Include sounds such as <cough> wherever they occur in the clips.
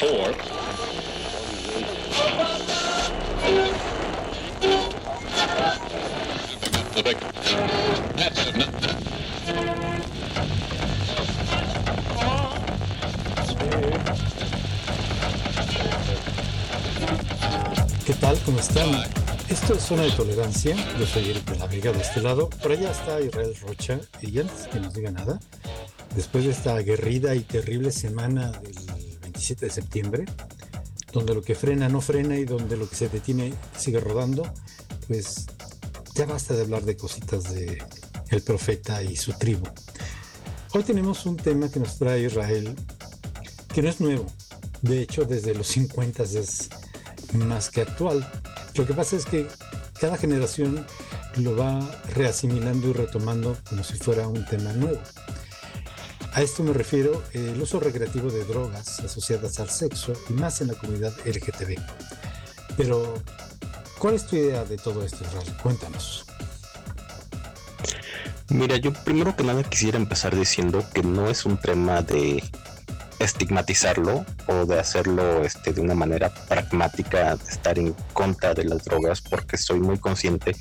¿Qué tal? ¿Cómo están? Esto es Zona de Tolerancia. Yo soy Eric de la Vega de este lado. Por allá está Israel Rocha. Y antes que nos diga nada, después de esta aguerrida y terrible semana del 27 de septiembre, donde lo que frena no frena y donde lo que se detiene sigue rodando, pues ya basta de hablar de cositas de el profeta y su tribu. Hoy tenemos un tema que nos trae Israel, que no es nuevo. De hecho, desde los 50 es más que actual. Lo que pasa es que cada generación lo va reasimilando y retomando como si fuera un tema nuevo. A esto me refiero el uso recreativo de drogas asociadas al sexo y más en la comunidad LGTB. Pero, ¿cuál es tu idea de todo esto, Israel? Cuéntanos. Mira, yo primero que nada quisiera empezar diciendo que no es un tema de estigmatizarlo o de hacerlo este, de una manera pragmática, de estar en contra de las drogas, porque soy muy consciente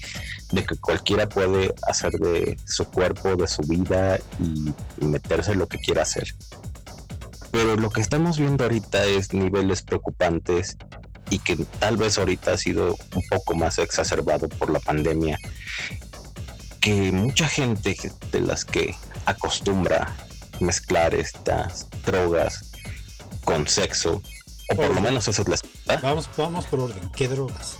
de que cualquiera puede hacer de su cuerpo, de su vida y, y meterse lo que quiera hacer. Pero lo que estamos viendo ahorita es niveles preocupantes y que tal vez ahorita ha sido un poco más exacerbado por la pandemia, que mucha gente de las que acostumbra mezclar estas drogas con sexo, o por lo menos eso es la Vamos, vamos por orden. ¿Qué drogas?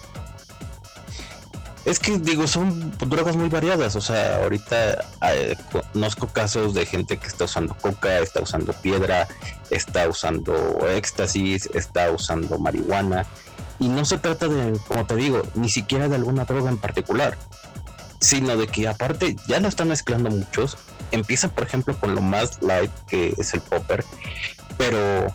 Es que digo, son drogas muy variadas. O sea, ahorita eh, conozco casos de gente que está usando coca, está usando piedra, está usando éxtasis, está usando marihuana. Y no se trata de, como te digo, ni siquiera de alguna droga en particular, sino de que aparte ya lo están mezclando muchos. Empieza, por ejemplo, con lo más light que es el popper, pero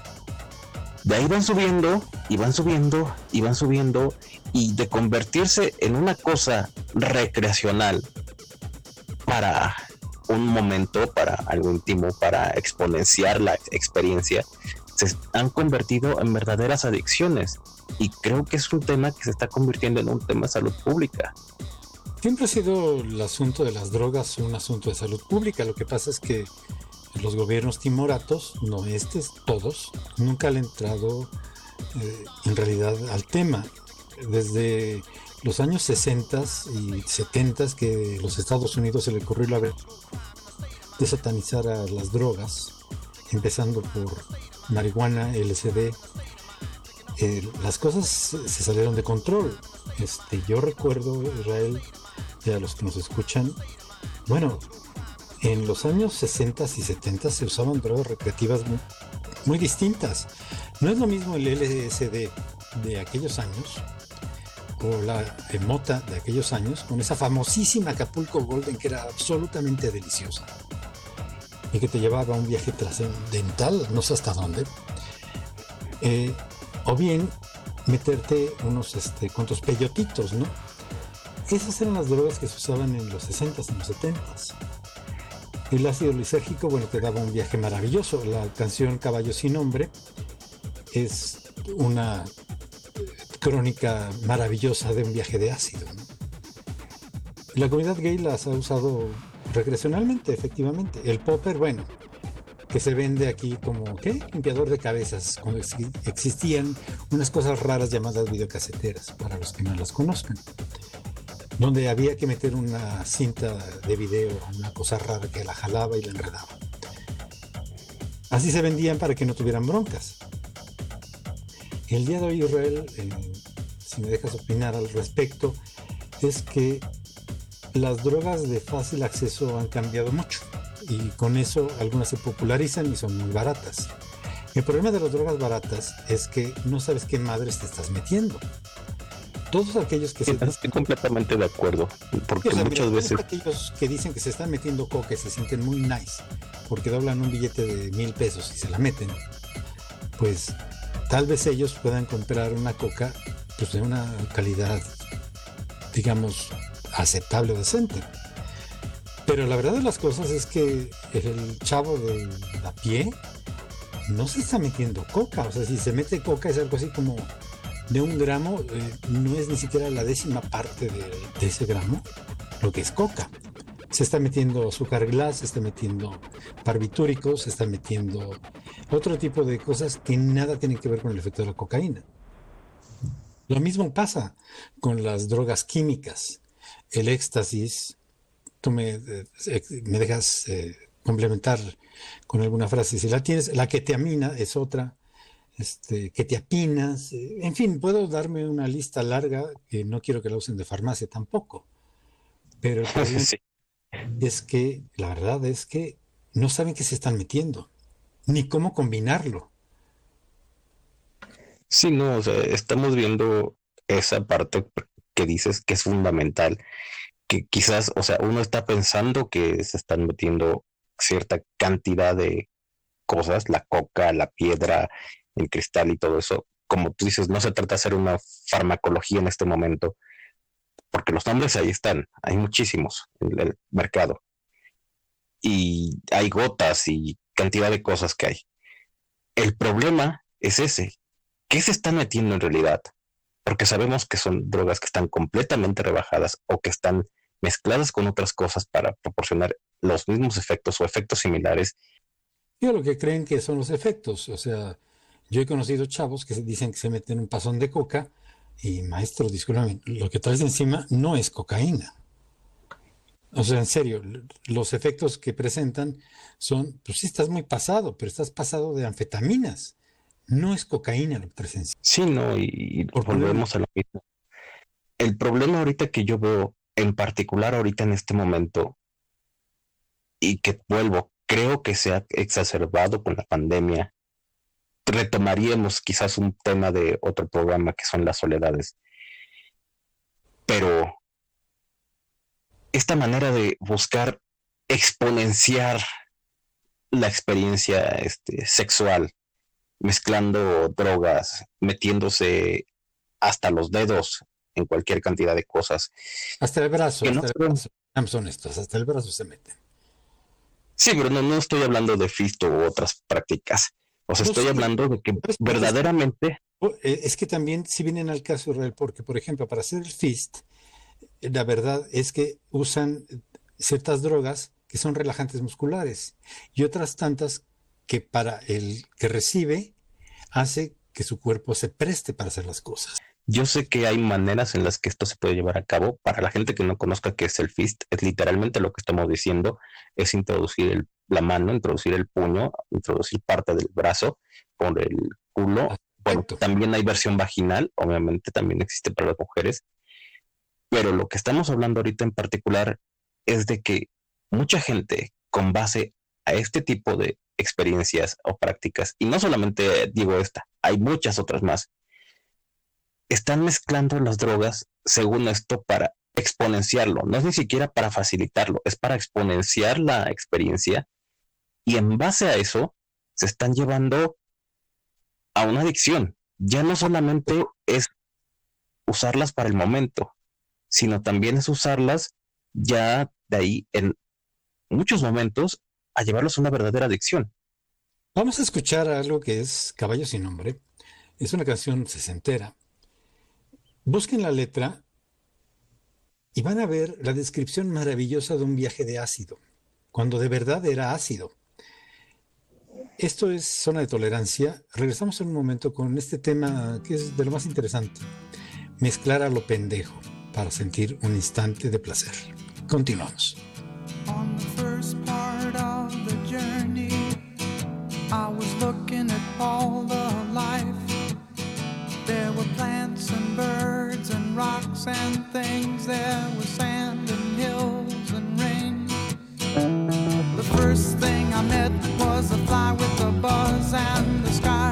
de ahí van subiendo y van subiendo y van subiendo y de convertirse en una cosa recreacional para un momento, para algo íntimo, para exponenciar la experiencia, se han convertido en verdaderas adicciones. Y creo que es un tema que se está convirtiendo en un tema de salud pública. Siempre ha sido el asunto de las drogas un asunto de salud pública. Lo que pasa es que los gobiernos timoratos, no estos, todos, nunca han entrado eh, en realidad al tema. Desde los años 60 y 70 que los Estados Unidos se le ocurrió la vez de satanizar a las drogas, empezando por marihuana, LSD, eh, las cosas se salieron de control. Este, yo recuerdo, Israel, a los que nos escuchan, bueno, en los años 60 y 70 se usaban drogas recreativas muy, muy distintas. No es lo mismo el LSD de aquellos años o la mota de aquellos años con esa famosísima Acapulco Golden que era absolutamente deliciosa y que te llevaba a un viaje trascendental, no sé hasta dónde. Eh, o bien meterte unos este, cuantos peyotitos, ¿no? Esas eran las drogas que se usaban en los 60s, en los 70s. El ácido lisérgico, bueno, te daba un viaje maravilloso. La canción Caballo sin nombre es una crónica maravillosa de un viaje de ácido. La comunidad gay las ha usado recreacionalmente, efectivamente. El popper, bueno, que se vende aquí como, ¿qué? Limpiador de cabezas, cuando existían unas cosas raras llamadas videocaseteras, para los que no las conozcan donde había que meter una cinta de video, una cosa rara que la jalaba y la enredaba. Así se vendían para que no tuvieran broncas. El día de hoy, Israel, eh, si me dejas opinar al respecto, es que las drogas de fácil acceso han cambiado mucho y con eso algunas se popularizan y son muy baratas. El problema de las drogas baratas es que no sabes qué madres te estás metiendo todos aquellos que se estoy completamente de acuerdo porque muchas veces aquellos que dicen que se están metiendo coca se sienten muy nice porque doblan un billete de mil pesos y se la meten pues tal vez ellos puedan comprar una coca pues de una calidad digamos aceptable o decente pero la verdad de las cosas es que el chavo de la pie no se está metiendo coca. O sea, si se mete coca es algo así como de un gramo, eh, no es ni siquiera la décima parte de, ese gramo, lo que es coca. Se está metiendo azúcar glass, se está metiendo barbitúricos, se está metiendo otro tipo de cosas que nada tienen que ver con el efecto de la cocaína. Lo mismo pasa con las drogas químicas. El éxtasis, tú me, eh, dejas eh, complementar con alguna frase. Si la tienes, la ketamina es otra, este, que te apinas, eh, en fin, puedo darme una lista larga que no quiero que la usen de farmacia tampoco. Pero el <laughs> es que la verdad es que no saben qué se están metiendo, ni cómo combinarlo. Sí, no, o sea, estamos viendo esa parte que dices que es fundamental, que quizás, o sea, uno está pensando que se están metiendo cierta cantidad de cosas, la coca, la piedra, el cristal y todo eso. Como tú dices, no se trata de hacer una farmacología en este momento, porque los nombres ahí están, hay muchísimos en el mercado. Y hay gotas y cantidad de cosas que hay. El problema es ese. ¿Qué se está metiendo en realidad? Porque sabemos que son drogas que están completamente rebajadas o que están mezcladas con otras cosas para proporcionar los mismos efectos o efectos similares. Yo lo que creen que son los efectos, o sea, yo he conocido chavos que dicen que se meten un pasón de coca y maestro, discúlpame, lo que traes encima no es cocaína. O sea, en serio, los efectos que presentan son, pues sí, estás muy pasado, pero estás pasado de anfetaminas. No es cocaína lo que traes encima. Sí, no, y, volvemos a lo mismo. El problema ahorita que yo veo en particular ahorita en este momento, y que vuelvo, creo que se ha exacerbado con la pandemia, retomaríamos quizás un tema de otro programa que son las soledades. Pero esta manera de buscar exponenciar la experiencia este, sexual, mezclando drogas, metiéndose hasta los dedos en cualquier cantidad de cosas. Hasta el brazo, hasta el brazo. honestos, hasta el brazo se meten. Sí, pero no, no estoy hablando de fisto u otras prácticas. O sea, estoy hablando de que verdaderamente... Eh, es que también si vienen al caso real, porque por ejemplo, para hacer el fist, la verdad es que usan ciertas drogas que son relajantes musculares y otras tantas que para el que recibe hace que su cuerpo se preste para hacer las cosas. Yo sé que hay maneras en las que esto se puede llevar a cabo. Para la gente que no conozca qué es el fist, es literalmente lo que estamos diciendo, es introducir la mano, introducir el puño, introducir parte del brazo por el culo. Bueno, también hay versión vaginal, obviamente también existe para las mujeres. Pero lo que estamos hablando ahorita en particular es de que mucha gente con base a este tipo de experiencias o prácticas, y no solamente digo esta, hay muchas otras más, están mezclando las drogas, según esto, para exponenciarlo. No es ni siquiera para facilitarlo, es para exponenciar la experiencia. Y en base a eso, se están llevando a una adicción. Ya no solamente es usarlas para el momento, sino también es usarlas ya de ahí en muchos momentos a llevarlos a una verdadera adicción. Vamos a escuchar algo que es Caballo sin nombre. Es una canción sesentera Busquen la letra y van a ver la descripción maravillosa de un viaje de ácido, cuando de verdad era ácido. Esto es zona de tolerancia. Regresamos en un momento con este tema que es de lo más interesante. Mezclar a lo pendejo para sentir un instante de placer. Continuamos. There were plants and birds and things. There was sand and hills and rain. The first thing I met was a fly with a buzz and the sky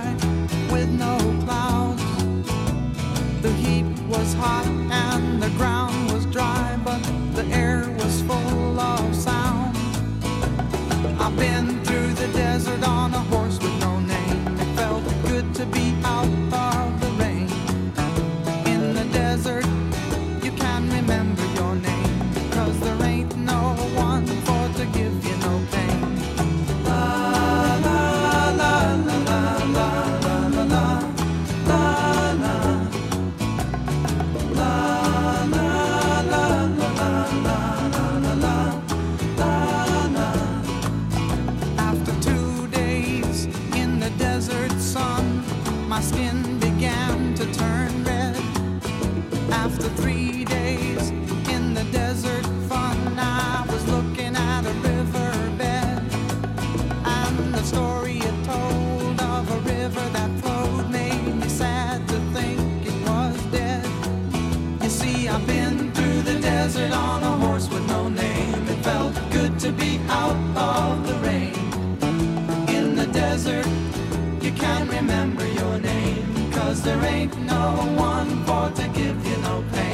out of the rain. In the desert, you can't remember your name. Cause there ain't no one for to give you no pain.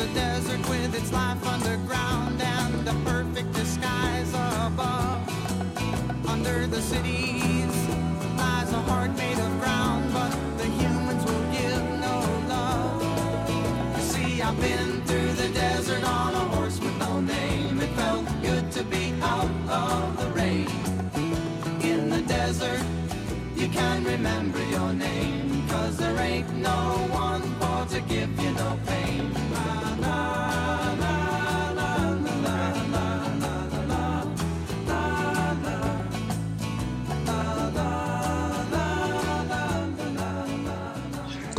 a desert with its life underground and the perfect disguise above. Under the cities lies a heart made of ground, but the humans will give no love. You see, I've been through the desert on a horse with no name. It felt good to be out of the rain. In the desert, you can remember your name, cause there ain't no one.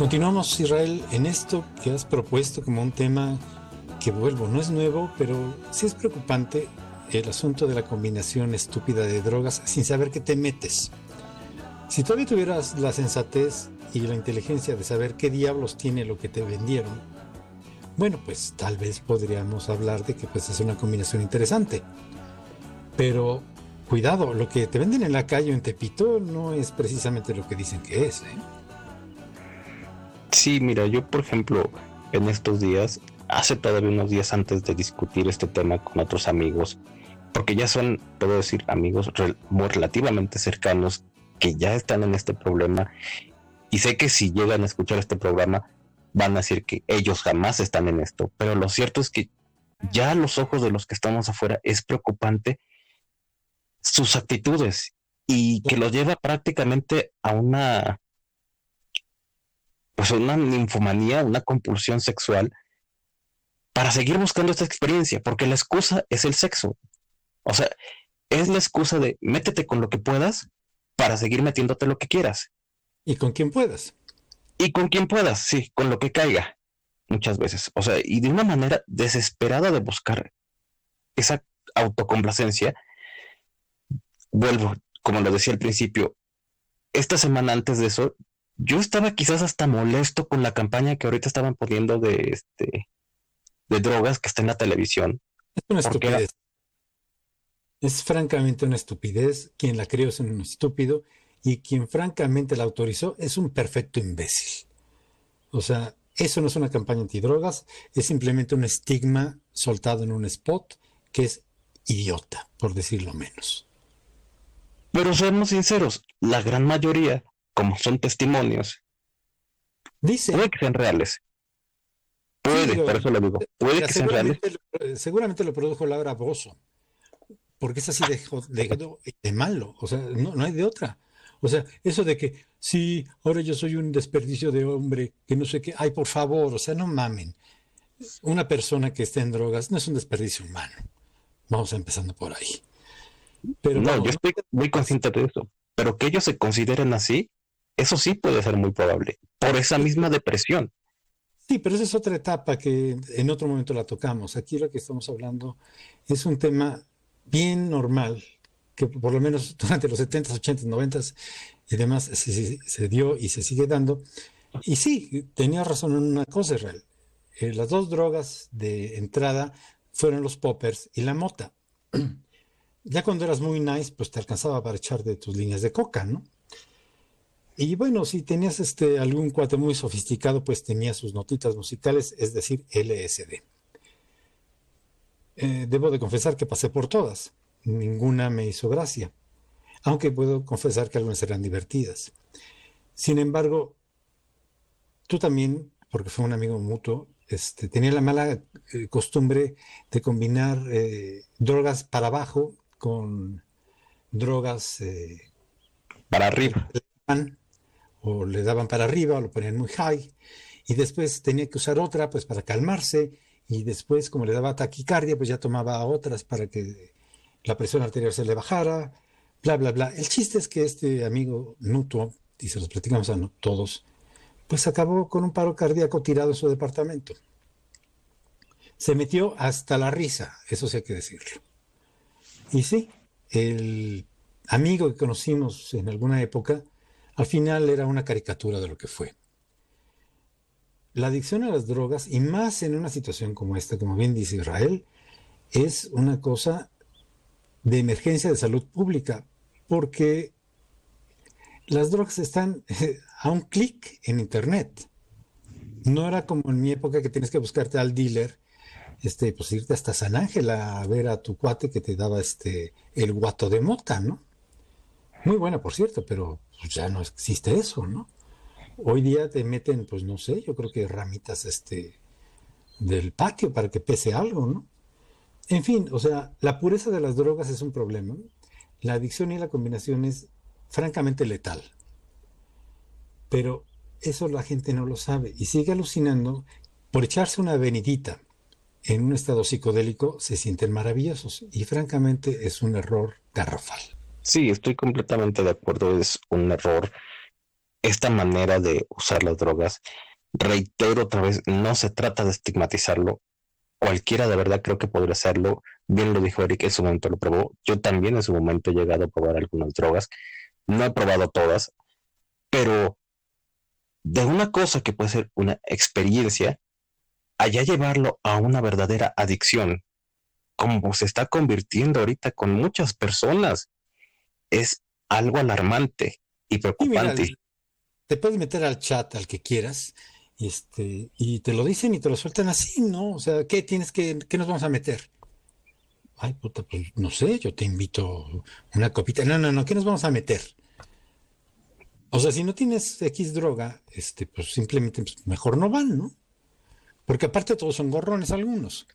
Continuamos, Israel, en esto que has propuesto como un tema que vuelvo, no es nuevo, pero sí es preocupante el asunto de la combinación estúpida de drogas sin saber qué te metes. Si todavía tuvieras la sensatez y la inteligencia de saber qué diablos tiene lo que te vendieron, bueno, pues tal vez podríamos hablar de que pues es una combinación interesante. Pero cuidado, lo que te venden en la calle o en Tepito no es precisamente lo que dicen que es. ¿eh? Sí, mira, yo por ejemplo, en estos días, hace todavía unos días antes de discutir este tema con otros amigos, porque ya son, puedo decir, amigos relativamente cercanos que ya están en este problema, y sé que si llegan a escuchar este programa, van a decir que ellos jamás están en esto, pero lo cierto es que ya a los ojos de los que estamos afuera es preocupante sus actitudes y que lo lleva prácticamente a una pues una ninfomanía, una compulsión sexual, para seguir buscando esta experiencia, porque la excusa es el sexo. O sea, es la excusa de métete con lo que puedas para seguir metiéndote lo que quieras. Y con quien puedas. Y con quien puedas, sí, con lo que caiga, muchas veces. O sea, y de una manera desesperada de buscar esa autocomplacencia, vuelvo, como lo decía al principio, esta semana antes de eso, yo estaba quizás hasta molesto con la campaña que ahorita estaban poniendo de este de drogas que está en la televisión. Es una estupidez. Es francamente una estupidez. Quien la creó es un estúpido y quien francamente la autorizó es un perfecto imbécil. O sea, eso no es una campaña antidrogas, es simplemente un estigma soltado en un spot que es idiota, por decirlo menos. Pero seamos sinceros, la gran mayoría como son testimonios, Dice, puede que sean reales. Puede, por eso lo digo. Puede que sean reales. Seguramente lo produjo Laura Bozo, porque es así de, de, malo, o sea, no, no, hay de otra. O sea, eso de que, sí, ahora yo soy un desperdicio de hombre, que no sé qué, ay, por favor, o sea, no mamen. Una persona que esté en drogas no es un desperdicio humano. Vamos empezando por ahí. Pero no, yo estoy muy consciente de eso. Pero que ellos se consideren así, eso sí puede ser muy probable, por esa misma depresión. Sí, pero esa es otra etapa que en otro momento la tocamos. Aquí lo que estamos hablando es un tema bien normal, que por lo menos durante los 70s, 80s, 90s y demás se, dio y se sigue dando. Y sí, tenía razón en una cosa, Israel. Eh, las dos drogas de entrada fueron los poppers y la mota. <clears throat> Ya cuando eras muy nice, pues te alcanzaba para echar de tus líneas de coca, ¿no? Y bueno, si tenías este, algún cuate muy sofisticado, pues tenía sus notitas musicales, es decir, LSD. Eh, debo de confesar que pasé por todas. Ninguna me hizo gracia, aunque puedo confesar que algunas eran divertidas. Sin embargo, tú también, porque fue un amigo mutuo, este, tenía la mala eh, costumbre de combinar eh, drogas para abajo con drogas para arriba o le daban para arriba o lo ponían muy high y después tenía que usar otra pues para calmarse y después como le daba taquicardia pues ya tomaba otras para que la presión arterial se le bajara, bla, bla, bla. El chiste es que este amigo mutuo, y se los platicamos a todos, pues acabó con un paro cardíaco tirado en su departamento. Se metió hasta la risa, eso sí hay que decirlo. Y sí, el amigo que conocimos en alguna época, al final era una caricatura de lo que fue. La adicción a las drogas, y más en una situación como esta, como bien dice Israel, es una cosa de emergencia de salud pública, porque las drogas están a un clic en Internet. No era como en mi época que tienes que buscarte al dealer, este, pues irte hasta San Ángel a ver a tu cuate que te daba este, el guato de mota, ¿no? Muy buena, por cierto, pero pues ya no existe eso, ¿no? Hoy día te meten, pues no sé, yo creo que ramitas este, del patio para que pese algo, ¿no? En fin, o sea, la pureza de las drogas es un problema. La adicción y la combinación es francamente letal. Pero eso la gente no lo sabe y sigue alucinando. Por echarse una venidita en un estado psicodélico se sienten maravillosos y francamente es un error garrafal. Sí, estoy completamente de acuerdo, es un error esta manera de usar las drogas. Reitero otra vez, no se trata de estigmatizarlo. Cualquiera de verdad creo que podría hacerlo. Bien lo dijo Eric, en su momento lo probó. Yo también en su momento he llegado a probar algunas drogas. No he probado todas, pero de una cosa que puede ser una experiencia, allá llevarlo a una verdadera adicción, como se está convirtiendo ahorita con muchas personas, es algo alarmante y preocupante te puedes meter al chat al que quieras y, este, y te lo dicen y te lo sueltan así, ¿no? O sea, ¿qué tienes que, qué nos vamos a meter? Ay, puta, pues no sé, yo te invito una copita. No, no, no, ¿qué nos vamos a meter? O sea, si no tienes X droga, este, pues simplemente pues, mejor no van, ¿no? Porque aparte todos son gorrones algunos.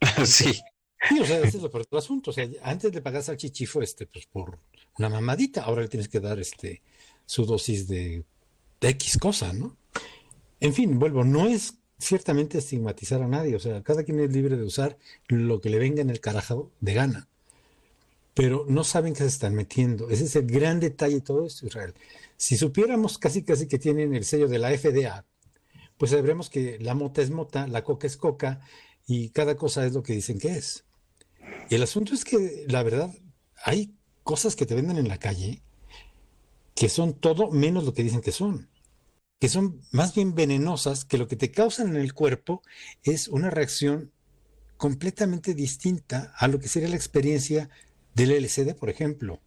<laughs> Sí. Sí, o sea, ese es del asunto. O sea, antes le pagas al chichifo, este, pues por una mamadita, ahora le tienes que dar este su dosis de, X cosa, ¿no? En fin, vuelvo, no es ciertamente estigmatizar a nadie, o sea, cada quien es libre de usar lo que le venga en el carajo de gana, pero no saben que se están metiendo. Ese es el gran detalle de todo esto, Israel. Si supiéramos casi casi que tienen el sello de la FDA, pues sabremos que la mota es mota, la coca es coca y cada cosa es lo que dicen que es. El asunto es que, la verdad, hay cosas que te venden en la calle que son todo menos lo que dicen que son, que son más bien venenosas, que lo que te causan en el cuerpo es una reacción completamente distinta a lo que sería la experiencia del LCD, por ejemplo.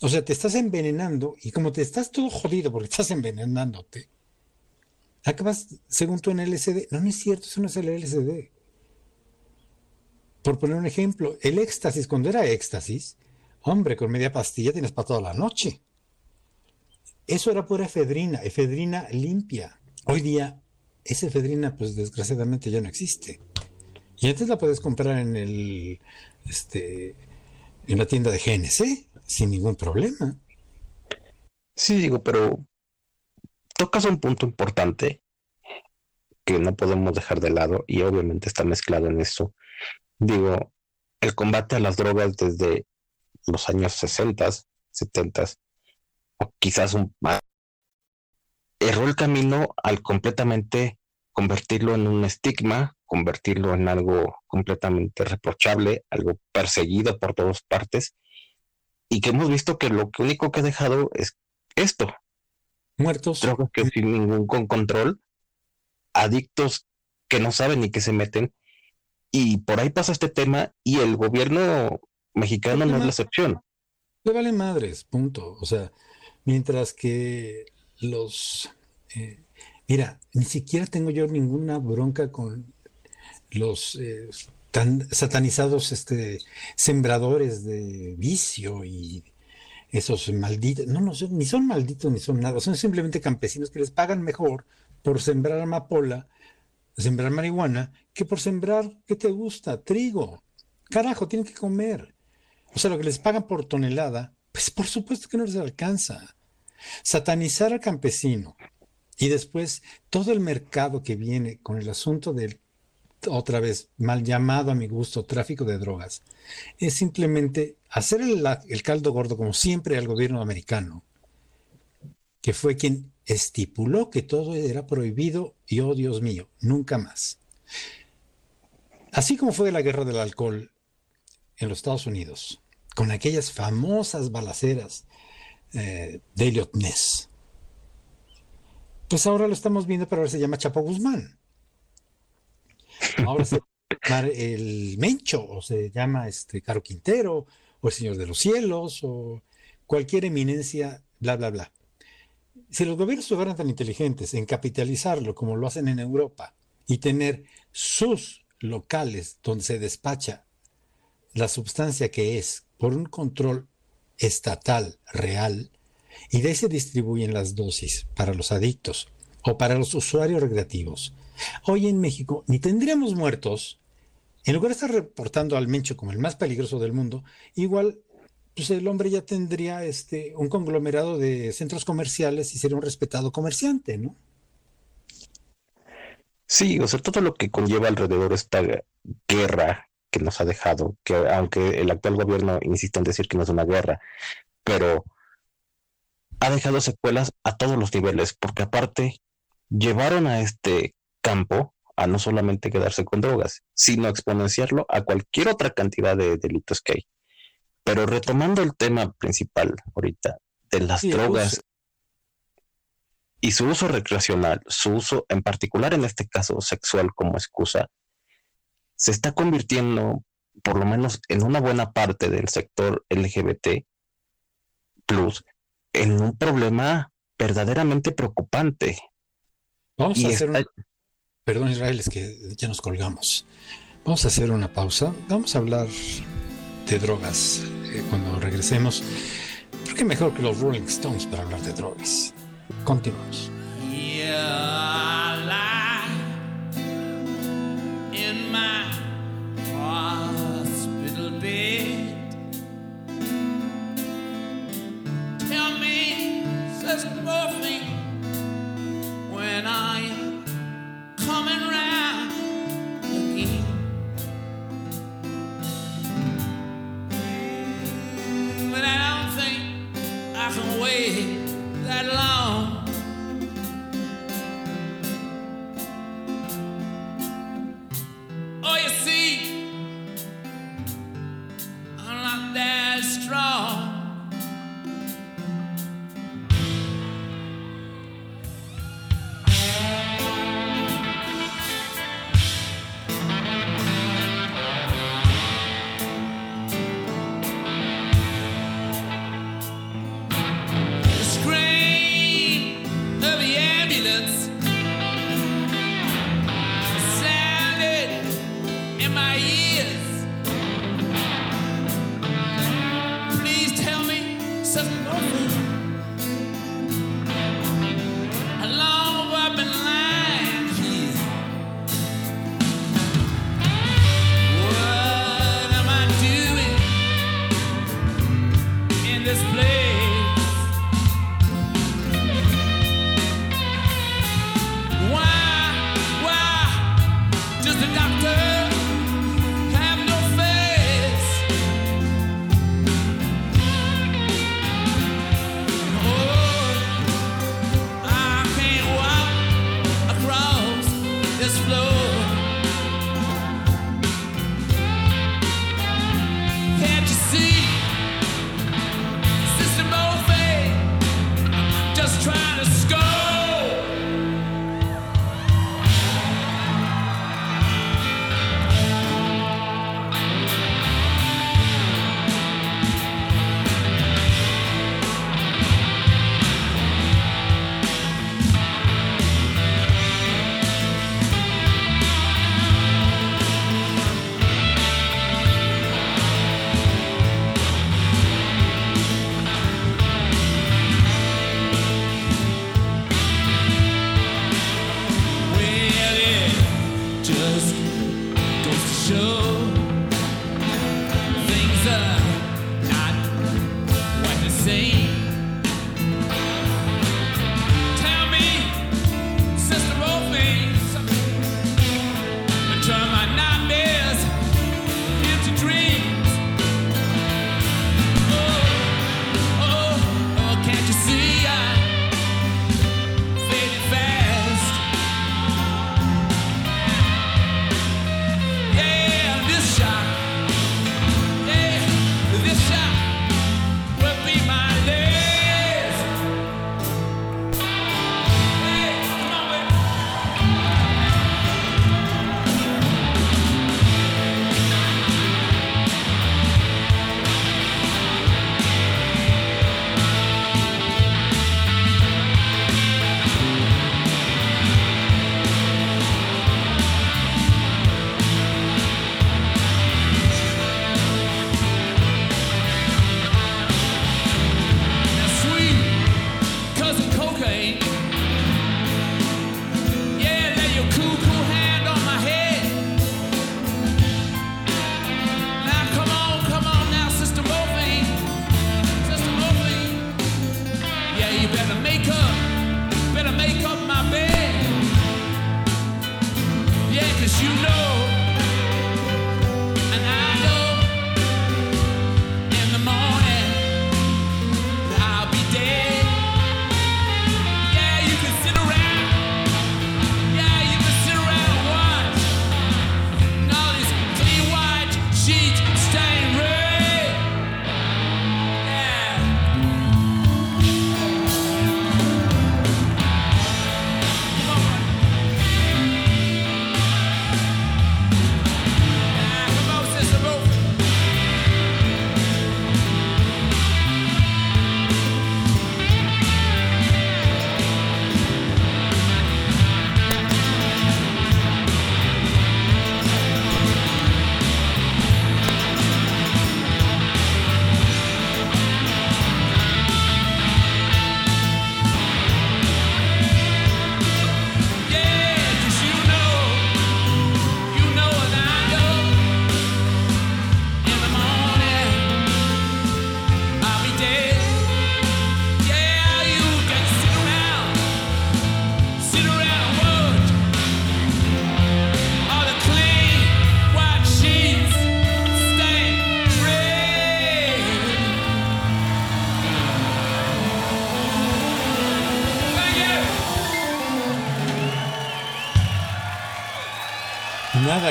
O sea, te estás envenenando y como te estás todo jodido porque <laughs> estás envenenándote, acabas, según tú, en LSD. No, no es cierto, eso no es el LSD. Por poner un ejemplo, el éxtasis, cuando era éxtasis, hombre, con media pastilla tienes para toda la noche. Eso era pura efedrina, efedrina limpia. Hoy día esa efedrina, pues desgraciadamente ya no existe. Y antes la puedes comprar en el, este, en la tienda de GNC sin ningún problema. Sí, digo, pero tocas un punto importante que no podemos dejar de lado y obviamente está mezclado en eso. Digo, el combate a las drogas desde los años 60, 70 o quizás un erró el camino al completamente convertirlo en un estigma, convertirlo en algo completamente reprochable, algo perseguido por todas partes, y que hemos visto que lo único que ha dejado es esto. Muertos. Drogas que sin ningún control, adictos que no saben ni que se meten, Y por ahí pasa este tema y el gobierno mexicano no es la excepción. Le vale madres, punto. O sea, mientras que los... Eh, mira, ni siquiera tengo yo ninguna bronca con los eh, tan satanizados este, sembradores de vicio y esos malditos, no, no, ni son malditos ni son nada, son simplemente campesinos que les pagan mejor por sembrar amapola, sembrar marihuana, que por sembrar, ¿qué te gusta? Trigo. Carajo, tienen que comer. O sea, lo que les pagan por tonelada, pues por supuesto que no les alcanza. Satanizar al campesino y después todo el mercado que viene con el asunto del, otra vez, mal llamado a mi gusto, tráfico de drogas, es simplemente hacer el, el caldo gordo como siempre al gobierno americano, que fue quien estipuló que todo era prohibido y, oh Dios mío, nunca más. Así como fue la guerra del alcohol en los Estados Unidos, con aquellas famosas balaceras eh, de Elliot Ness. Pues ahora lo estamos viendo, pero ahora se llama Chapo Guzmán. Ahora se llama el Mencho, o se llama este Caro Quintero, o el Señor de los Cielos, o cualquier eminencia, bla, bla, bla. Si los gobiernos fueran tan inteligentes en capitalizarlo como lo hacen en Europa y tener sus locales donde se despacha la sustancia que es por un control estatal real y de ahí se distribuyen las dosis para los adictos o para los usuarios recreativos. Hoy en México ni tendríamos muertos, en lugar de estar reportando al Mencho como el más peligroso del mundo, igual pues el hombre ya tendría este, un conglomerado de centros comerciales y sería un respetado comerciante, ¿no? Sí, o sea, todo lo que conlleva alrededor esta guerra que nos ha dejado, que aunque el actual gobierno insiste en decir que no es una guerra, pero ha dejado secuelas a todos los niveles, porque aparte llevaron a este campo a no solamente quedarse con drogas, sino exponenciarlo a cualquier otra cantidad de delitos que hay. Pero retomando el tema principal ahorita de las drogas y su uso recreacional, su uso en particular en este caso sexual como excusa, se está convirtiendo, por lo menos en una buena parte del sector LGBT, plus, en un problema verdaderamente preocupante. Vamos a hacer Perdón Israel, es que ya nos colgamos. Vamos a hacer una pausa. Vamos a hablar de drogas eh, cuando regresemos. Porque mejor que los Rolling Stones para hablar de drogas. Continuamos. in my hospital bed. Tell me, says when I'm coming round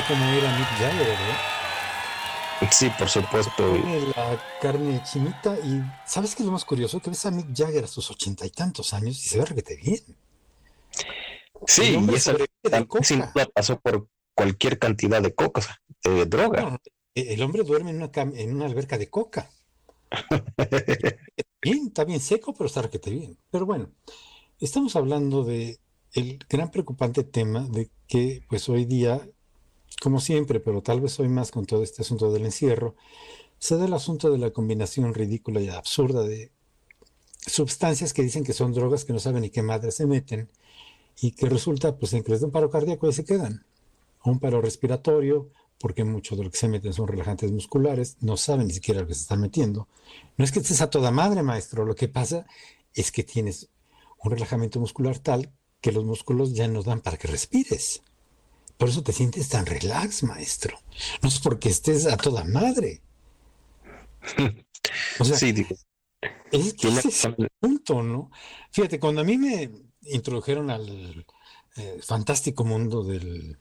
como era Mick Jagger, ¿eh? Sí, por supuesto. la carne chinita y ¿sabes qué es lo más curioso? Que ves a Mick Jagger a sus ochenta y tantos años y se ve requete bien. Sí, y eso sin pasó por cualquier cantidad de coca, de droga. E-, el hombre duerme en una, en una alberca de coca. <laughs> bien, está bien seco, pero está requete bien. Pero bueno, estamos hablando de el gran preocupante tema de que pues hoy día como siempre, pero tal vez hoy más con todo este asunto del encierro, se da el asunto de la combinación ridícula y absurda de sustancias que dicen que son drogas que no saben ni qué madre se meten y que resulta pues en que les da un paro cardíaco y se quedan. O un paro respiratorio, porque mucho de lo que se meten son relajantes musculares, no saben ni siquiera lo que se están metiendo. No es que estés a toda madre, maestro, lo que pasa es que tienes un relajamiento muscular tal que los músculos ya no dan para que respires. Por eso te sientes tan relax, maestro. No es porque estés a toda madre. O sea, sí, es que ese es el punto, ¿no? Fíjate, cuando a mí me introdujeron al eh, fantástico mundo del,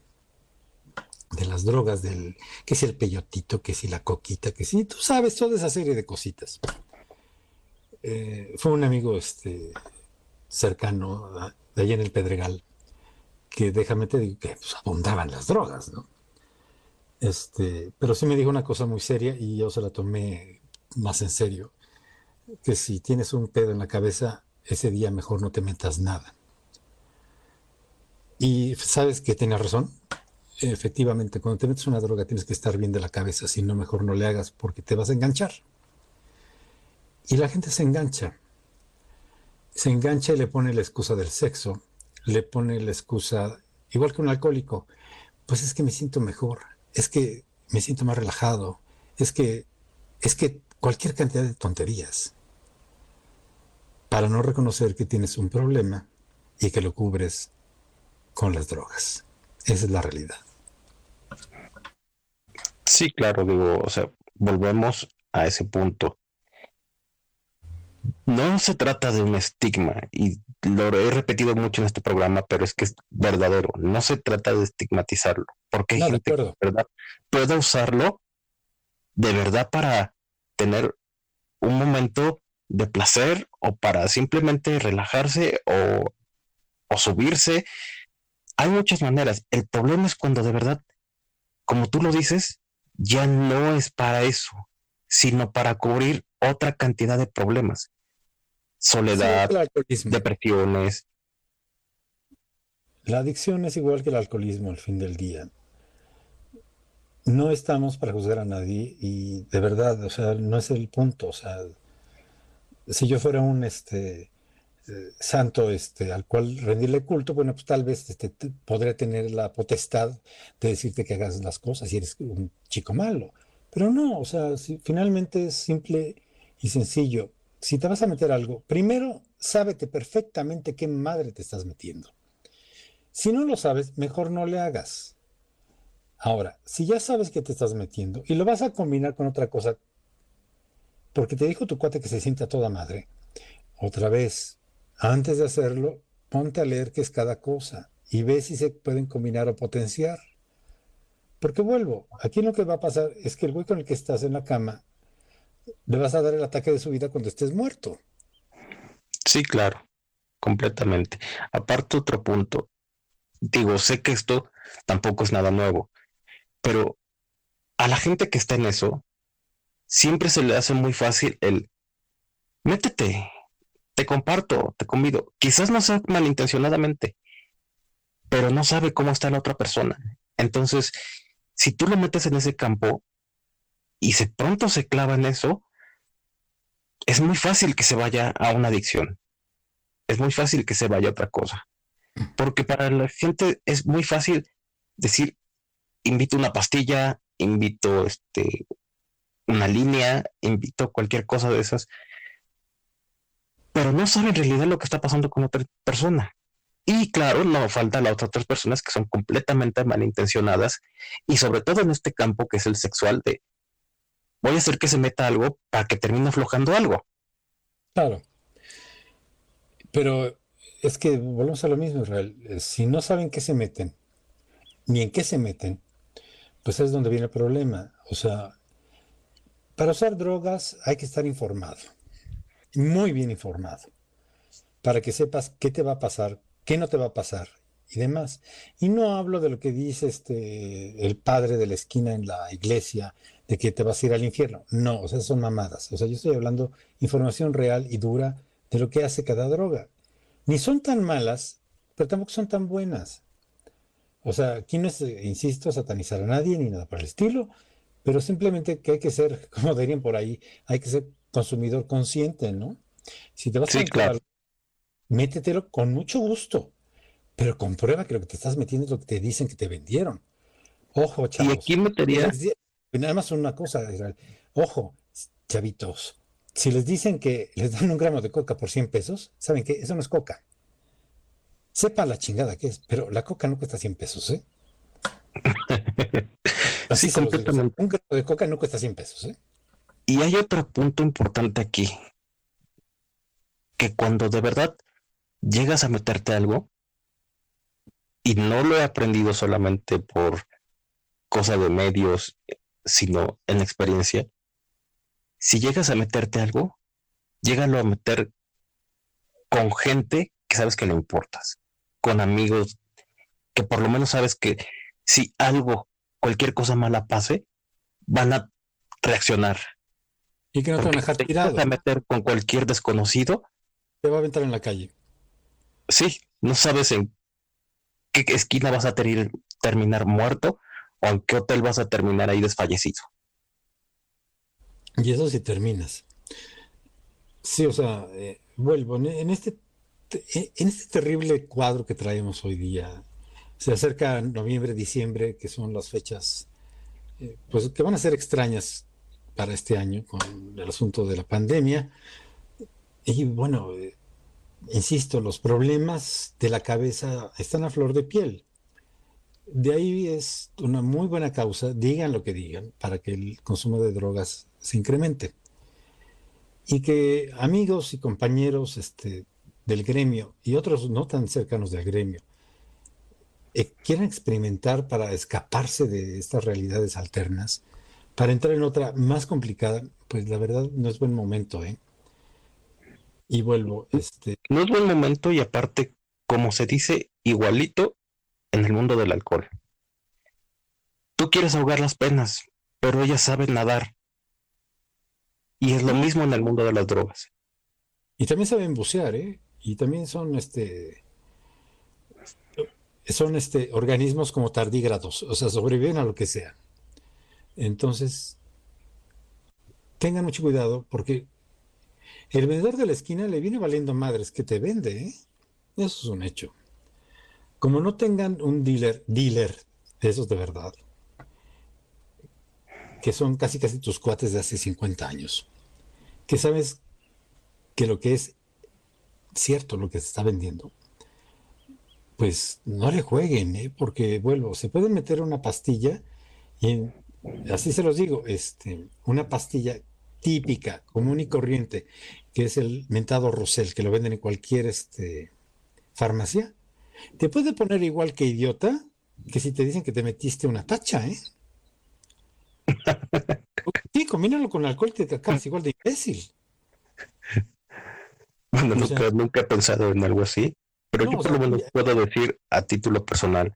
de las drogas, del que si el peyotito, que si la coquita, que si tú sabes, toda esa serie de cositas. Eh, fue un amigo este, cercano de allá en el Pedregal que déjame te digo que pues, abundaban las drogas, ¿no? Este, pero sí me dijo una cosa muy seria y yo se la tomé más en serio, que si tienes un pedo en la cabeza, ese día mejor no te metas nada. Y sabes que tenía razón. Efectivamente, cuando te metes una droga tienes que estar bien de la cabeza, si no, mejor no le hagas porque te vas a enganchar. Y la gente se engancha. Se engancha y le pone la excusa del sexo le pone la excusa, igual que un alcohólico, pues es que me siento mejor, es que me siento más relajado, es que, es que cualquier cantidad de tonterías para no reconocer que tienes un problema y que lo cubres con las drogas. Esa es la realidad. Sí, claro, digo, o sea, volvemos a ese punto no se trata de un estigma, y lo he repetido mucho en este programa, pero es que es verdadero. No se trata de estigmatizarlo, porque gente que ¿verdad? puede usarlo de verdad para tener un momento de placer o para simplemente relajarse o, o subirse. Hay muchas maneras. El problema es cuando de verdad, como tú lo dices, ya no es para eso, sino para cubrir otra cantidad de problemas soledad, depresiones. La adicción es igual que el alcoholismo al fin del día. No estamos para juzgar a nadie y de verdad, o sea, no es el punto. O sea, si yo fuera un este, eh, santo este, al cual rendirle culto, bueno, pues tal vez este, podría tener la potestad de decirte que hagas las cosas y eres un chico malo. Pero no, o sea, si, finalmente es simple y sencillo si te vas a meter algo, primero sábete perfectamente qué madre te estás metiendo. Si no lo sabes, mejor no le hagas. Ahora, si ya sabes que te estás metiendo y lo vas a combinar con otra cosa, porque te dijo tu cuate que se siente a toda madre, otra vez, antes de hacerlo, ponte a leer qué es cada cosa y ve si se pueden combinar o potenciar. Porque vuelvo, aquí lo que va a pasar es que el güey con el que estás en la cama le vas a dar el ataque de su vida cuando estés muerto. Sí, claro, completamente. Aparte otro punto, digo, sé que esto tampoco es nada nuevo, pero a la gente que está en eso, siempre se le hace muy fácil el, métete, te comparto, te convido. Quizás no sea malintencionadamente, pero no sabe cómo está la otra persona. Entonces, si tú lo metes en ese campo y se pronto se clava en eso, es muy fácil que se vaya a una adicción. Es muy fácil que se vaya a otra cosa. Porque para la gente es muy fácil decir, invito una pastilla, invito este, una línea, invito cualquier cosa de esas, pero no sabe en realidad lo que está pasando con otra persona. Y claro, no falta las otras personas que son completamente malintencionadas y sobre todo en este campo que es el sexual de voy a hacer que se meta algo para que termine aflojando algo. Claro. Pero es que volvemos a lo mismo, Israel. Eh, si no saben qué se meten, ni en qué se meten, pues es donde viene el problema. O sea, para usar drogas hay que estar informado, muy bien informado, para que sepas qué te va a pasar, qué no te va a pasar y demás. Y no hablo de lo que dice este el padre de la esquina en la iglesia de que te vas a ir al infierno. No, o sea, son mamadas. O sea, yo estoy hablando información real y dura de lo que hace cada droga. Ni son tan malas, pero tampoco son tan buenas. O sea, aquí no es, insisto, satanizar a nadie ni nada por el estilo, pero simplemente que hay que ser, <laughs> como dirían por ahí, hay que ser consumidor consciente, ¿no? Si te vas a claro. métetelo con mucho gusto, pero comprueba que lo que te estás metiendo es lo que te dicen que te vendieron. Ojo, chavos. Y aquí metería nada más una cosa, ojo, chavitos, si les dicen que les dan un gramo de coca por 100 pesos, ¿saben qué? Eso no es coca. Sepa la chingada que es, pero la coca no cuesta 100 pesos, ¿eh? <laughs> Así completamente. Un gramo de coca no cuesta 100 pesos, ¿eh? Y hay otro punto importante aquí, que cuando de verdad llegas a meterte algo, y no lo he aprendido solamente por cosa de medios sino en la experiencia, si llegas a meterte algo, llégalo a meter con gente que sabes que no importas, con amigos que por lo menos sabes que si algo, cualquier cosa mala pase, van a reaccionar. Y que no te van a dejar tirado. a meter con cualquier desconocido. Te va a aventar en la calle. Sí, no sabes en qué esquina vas a terminar muerto o en qué hotel vas a terminar ahí desfallecido. Y eso si terminas. Sí, o sea, eh, vuelvo, en este, en este terrible cuadro que traemos hoy día, se acerca noviembre, diciembre, que son las fechas eh, pues que van a ser extrañas para este año con el asunto de la pandemia. Y bueno, eh, insisto, los problemas de la cabeza están a flor de piel de ahí es una muy buena causa, digan lo que digan, para que el consumo de drogas se incremente. Y que amigos y compañeros este, del gremio y otros no tan cercanos del gremio eh, quieran experimentar para escaparse de estas realidades alternas, para entrar en otra más complicada, pues la verdad no es buen momento, ¿eh? Y vuelvo, este... No es buen momento y aparte, como se dice, igualito en el mundo del alcohol. Tú quieres ahogar las penas, pero ella sabe nadar. Y es lo mismo en el mundo de las drogas. Y también saben bucear, ¿eh? Y también son este son este organismos como tardígrados, o sea, sobreviven a lo que sea. Entonces, tengan mucho cuidado porque el vendedor de la esquina le viene valiendo madres que te vende, ¿eh? Eso es un hecho. Como no tengan un dealer, dealer, de esos de verdad, que son casi casi tus cuates de hace 50 años, que sabes que lo que es cierto, lo que se está vendiendo, pues no le jueguen, ¿eh? porque vuelvo, se pueden meter una pastilla y así se los digo, este, una pastilla típica, común y corriente, que es el mentado Rosel, que lo venden en cualquier este, farmacia, te puede poner igual que idiota que si te dicen que te metiste una tacha, ¿eh? <laughs> Sí, combínalo con alcohol y te acabas igual de imbécil. Bueno, nunca, he pensado en algo así, pero yo por lo menos puedo decir a título personal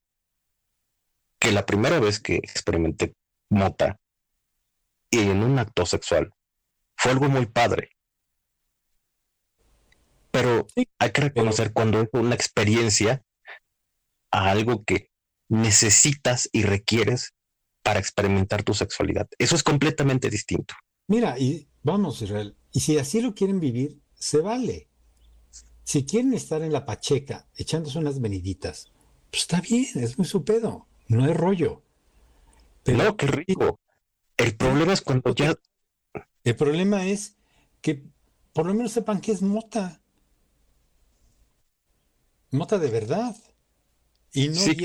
que la primera vez que experimenté mota y en un acto sexual fue algo muy padre. Pero hay que reconocer cuando es una experiencia a algo que necesitas y requieres para experimentar tu sexualidad. Eso es completamente distinto. Mira, y vamos, Israel, y si así lo quieren vivir, se vale. Si quieren estar en la pacheca echándose unas veniditas, pues está bien, es muy su pedo, no es rollo. Pero, no, qué rico. El problema es cuando ya... El problema es que por lo menos sepan que es mota. Mota de verdad. Y no sí,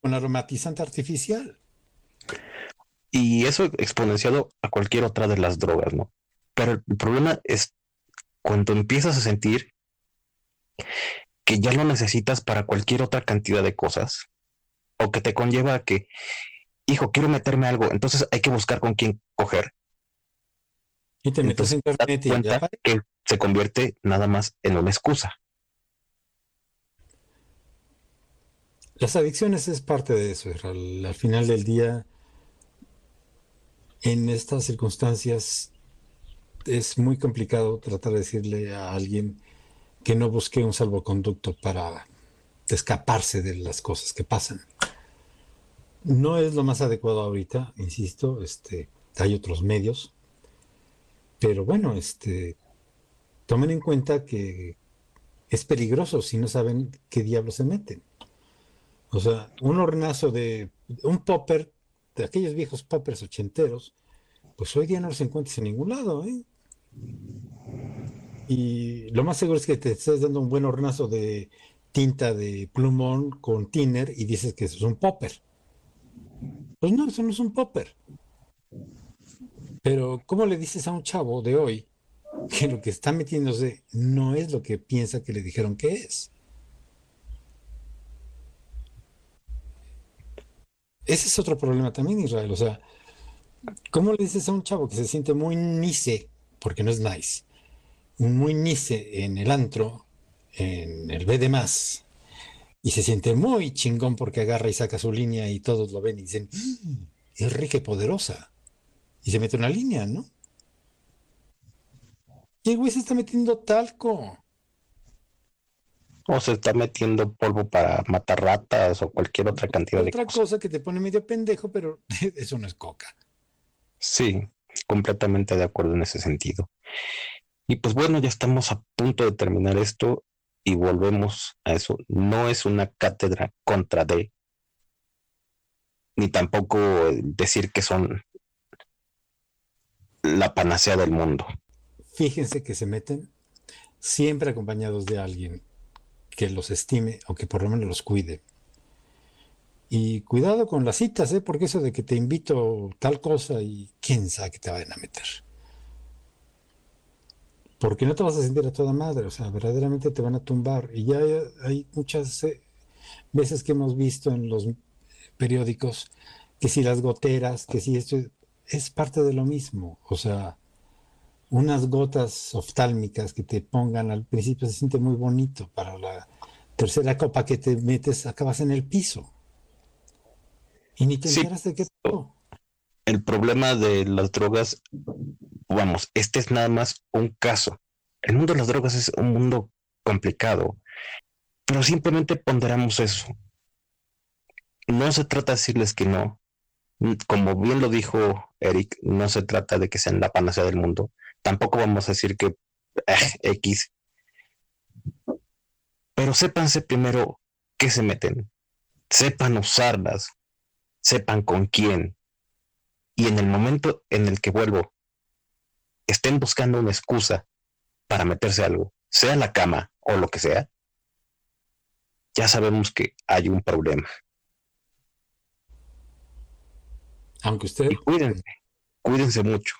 con aromatizante artificial. Y eso exponenciado a cualquier otra de las drogas, ¿no? Pero el problema es cuando empiezas a sentir que ya lo necesitas para cualquier otra cantidad de cosas, o que te conlleva a que, hijo, quiero meterme algo, entonces hay que buscar con quién coger. Y te metes en internet y ya... que se convierte nada más en una excusa. Las adicciones es parte de eso. Al, final del día, en estas circunstancias, es muy complicado tratar de decirle a alguien que no busque un salvoconducto para escaparse de las cosas que pasan. No es lo más adecuado ahorita, insisto, este, hay otros medios, pero bueno, este, tomen en cuenta que es peligroso si no saben qué diablos se meten. O sea, un hornazo de un popper, de aquellos viejos poppers ochenteros, pues hoy día no los encuentras en ningún lado, ¿eh? Y lo más seguro es que te estés dando un buen hornazo de tinta de plumón con thinner y dices que eso es un popper. Pues no, eso no es un popper. Pero, ¿cómo le dices a un chavo de hoy que lo que está metiéndose no es lo que piensa que le dijeron que es? Ese es otro problema también, Israel. O sea, ¿cómo le dices a un chavo que se siente muy nice, porque no es nice, muy nice en el antro, en el B de más, y se siente muy chingón porque agarra y saca su línea y todos lo ven y dicen, mm, es rica poderosa. Y se mete una línea, ¿no? Y el güey se está metiendo talco. O se está metiendo polvo para matar ratas o cualquier otra cantidad de cosas. Otra cosa que te pone medio pendejo, pero <laughs> eso no es coca. Sí, completamente de acuerdo en ese sentido. Y pues bueno, ya estamos a punto de terminar esto y volvemos a eso. No es una cátedra contra D, ni tampoco decir que son la panacea del mundo. Fíjense que se meten siempre acompañados de alguien que los estime o que por lo menos los cuide. Y cuidado con las citas, ¿eh? porque eso de que te invito tal cosa y quién sabe que te vayan a meter. Porque no te vas a sentir a toda madre, o sea, verdaderamente te van a tumbar. Y ya hay, muchas eh, veces que hemos visto en los periódicos que si las goteras, que si esto es parte de lo mismo. O sea, unas gotas oftálmicas que te pongan al principio se siente muy bonito. Para la tercera copa que te metes, acabas en el piso. Y ni te enteras de qué El problema de las drogas, vamos, este es nada más un caso. El mundo de las drogas es un mundo complicado, pero simplemente ponderamos eso. No se trata de decirles que no. Como bien lo dijo Eric, no se trata de que sean la panacea del mundo tampoco vamos a decir que eh, X. Pero sépanse primero qué se meten, sepan usarlas, sepan con quién. Y en el momento en el que vuelvo, estén buscando una excusa para meterse algo, sea la cama o lo que sea, ya sabemos que hay un problema. Aunque usted... cuídense, cuídense mucho.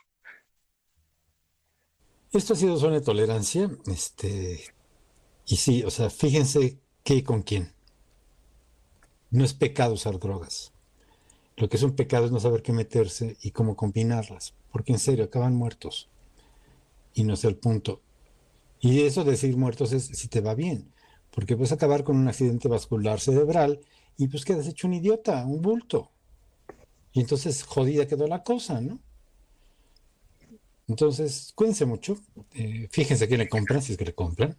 Esto ha sido zona de tolerancia, este, y sí, o sea, fíjense qué y con quién. No es pecado usar drogas. Lo que es un pecado es no saber qué meterse y cómo combinarlas, porque en serio acaban muertos. Y no es el punto. Y eso de decir muertos es si te va bien, porque puedes acabar con un accidente vascular cerebral y pues quedas hecho un idiota, un bulto. Y entonces jodida quedó la cosa, ¿no? Entonces, cuídense mucho, eh, fíjense a quién le compran, si es que le compran.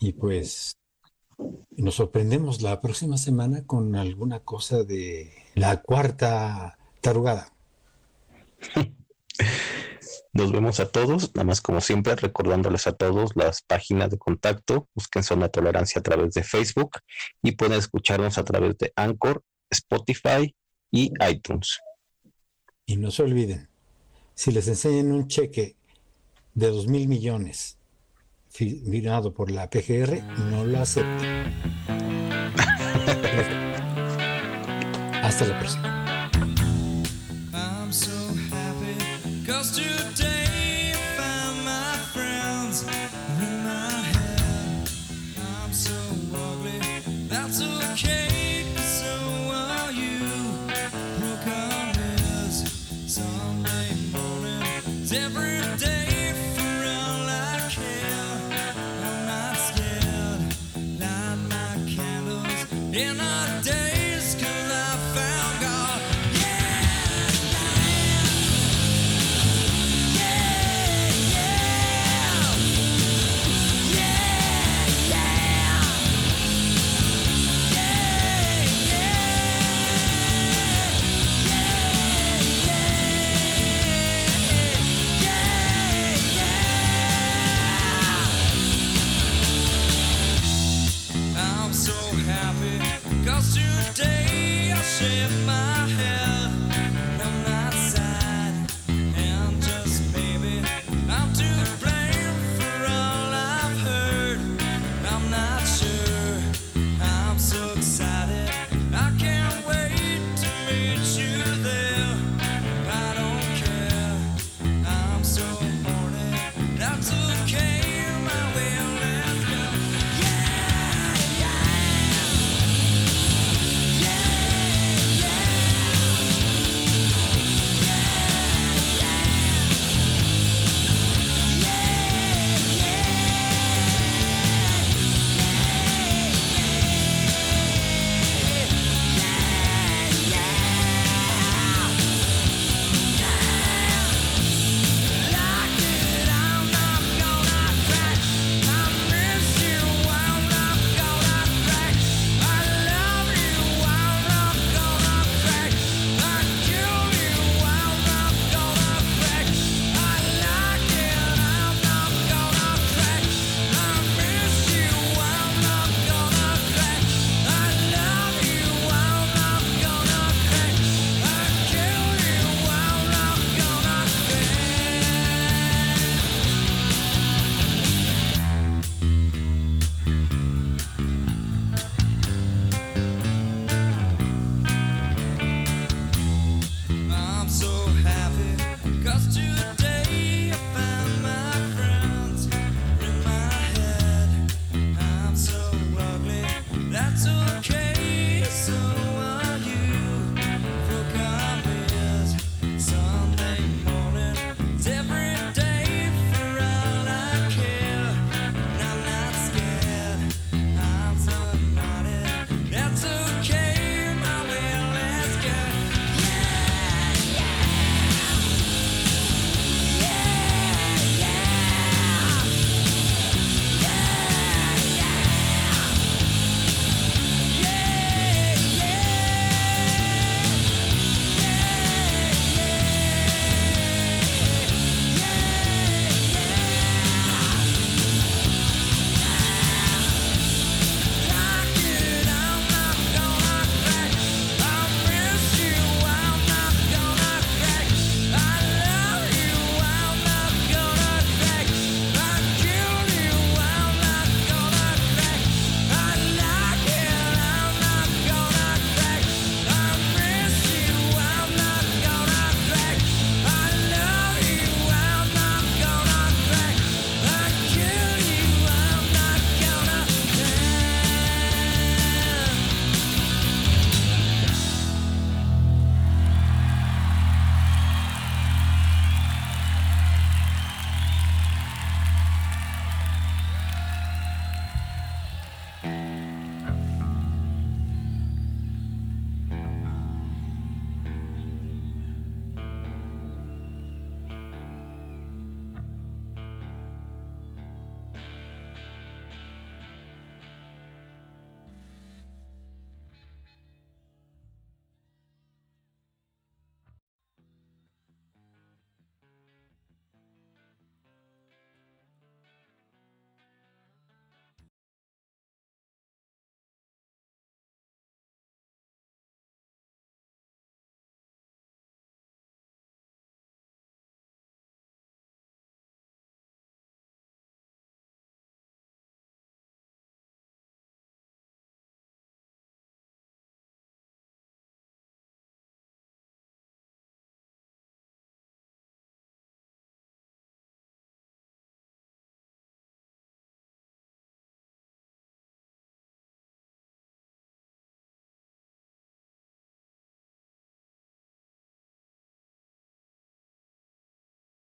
Y pues nos sorprendemos la próxima semana con alguna cosa de la cuarta tarugada. <laughs> Nos vemos a todos, nada más como siempre, recordándoles a todos las páginas de contacto, busquen Zona Tolerancia a través de Facebook y pueden escucharnos a través de Anchor, Spotify y iTunes. Y no se olviden, si les enseñan un cheque de dos mil millones firmado por la PGR, no lo acepten. <laughs> Hasta la próxima.